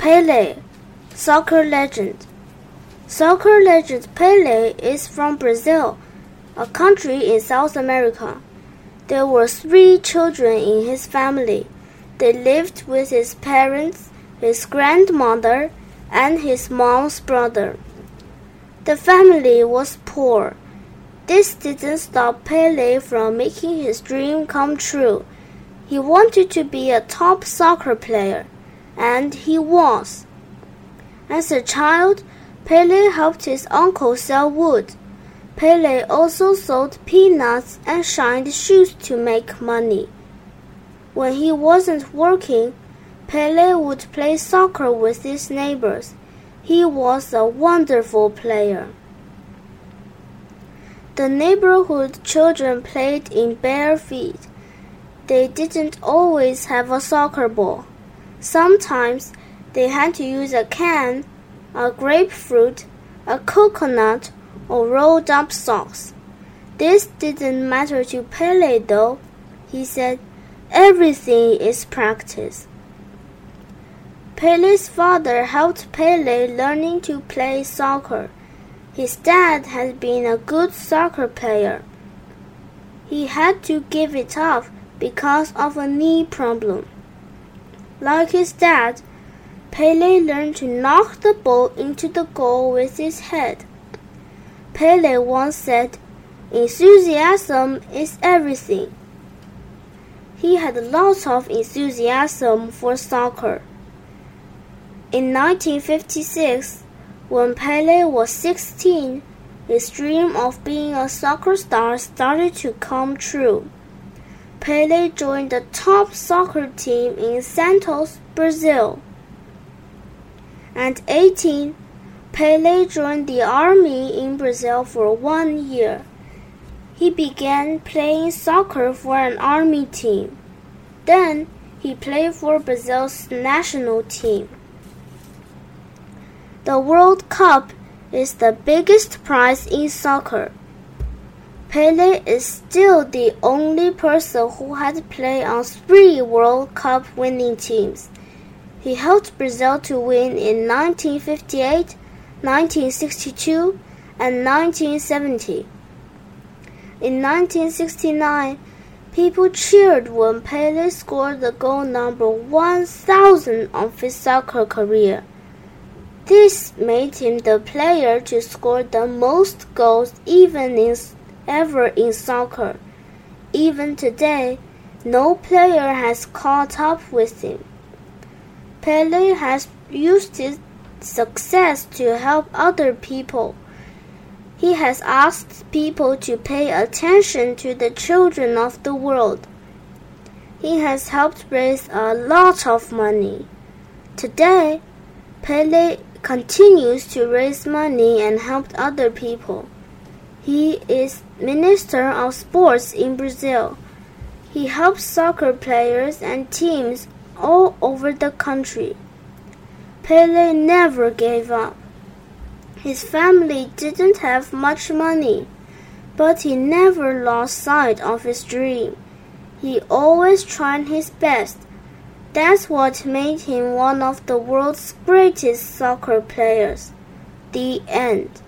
Pele, soccer legend. Soccer legend Pele is from Brazil, a country in South America. There were three children in his family. They lived with his parents, his grandmother, and his mom's brother. The family was poor. This didn't stop Pele from making his dream come true. He wanted to be a top soccer player and he was. As a child, Pele helped his uncle sell wood. Pele also sold peanuts and shined shoes to make money. When he wasn't working, Pele would play soccer with his neighbors. He was a wonderful player. The neighborhood children played in bare feet. They didn't always have a soccer ball. Sometimes they had to use a can, a grapefruit, a coconut, or rolled up socks. This didn't matter to Pele though. He said, Everything is practice. Pele's father helped Pele learning to play soccer. His dad had been a good soccer player. He had to give it up because of a knee problem. Like his dad, Pele learned to knock the ball into the goal with his head. Pele once said, Enthusiasm is everything. He had lots of enthusiasm for soccer. In 1956, when Pele was 16, his dream of being a soccer star started to come true. Pele joined the top soccer team in Santos, Brazil. At 18, Pele joined the army in Brazil for one year. He began playing soccer for an army team. Then he played for Brazil's national team. The World Cup is the biggest prize in soccer. Pele is still the only person who had played on three World Cup winning teams. He helped Brazil to win in 1958, 1962, and 1970. In 1969, people cheered when Pele scored the goal number 1000 of his soccer career. This made him the player to score the most goals even in ever in soccer. Even today, no player has caught up with him. Pele has used his success to help other people. He has asked people to pay attention to the children of the world. He has helped raise a lot of money. Today, Pele continues to raise money and help other people. He is Minister of Sports in Brazil. He helps soccer players and teams all over the country. Pele never gave up. His family didn't have much money, but he never lost sight of his dream. He always tried his best. That's what made him one of the world's greatest soccer players. The end.